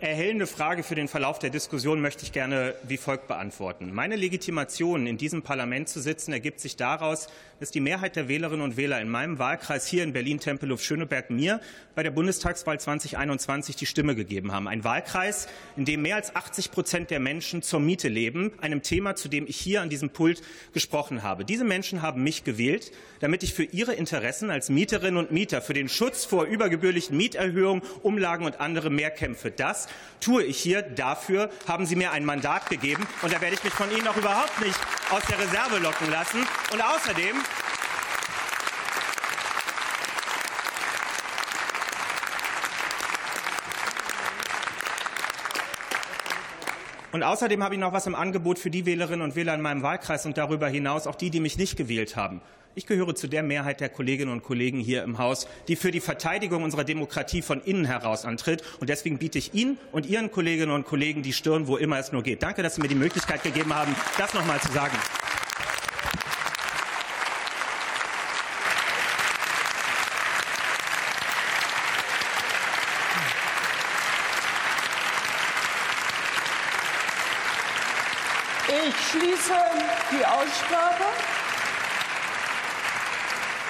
erhellende Frage für den Verlauf der Diskussion möchte ich gerne wie folgt beantworten. Meine Legitimation, in diesem Parlament zu sitzen, ergibt sich daraus, dass die Mehrheit der Wählerinnen und Wähler in meinem Wahlkreis hier in Berlin-Tempelhof-Schöneberg mir bei der Bundestagswahl 2021 die Stimme gegeben haben. Ein Wahlkreis, in dem mehr als 80 Prozent der Menschen zur Miete leben, einem Thema, zu dem ich hier an diesem Pult gesprochen habe. Diese Menschen haben mich gewählt, damit ich für ihre Interessen als Mieterinnen und Mieter, für den Schutz vor übergebührlichen Mieterhöhungen, Umlagen und andere mehr kämpfe. Das tue ich hier. Dafür haben Sie mir ein Mandat gegeben. Und da werde ich mich von Ihnen auch überhaupt nicht aus der Reserve locken lassen. Und außerdem Und außerdem habe ich noch was im Angebot für die Wählerinnen und Wähler in meinem Wahlkreis und darüber hinaus auch die, die mich nicht gewählt haben. Ich gehöre zu der Mehrheit der Kolleginnen und Kollegen hier im Haus, die für die Verteidigung unserer Demokratie von innen heraus antritt. Und deswegen biete ich Ihnen und Ihren Kolleginnen und Kollegen die Stirn, wo immer es nur geht. Danke, dass Sie mir die Möglichkeit gegeben haben, das noch mal zu sagen. Ich schließe die Aussprache.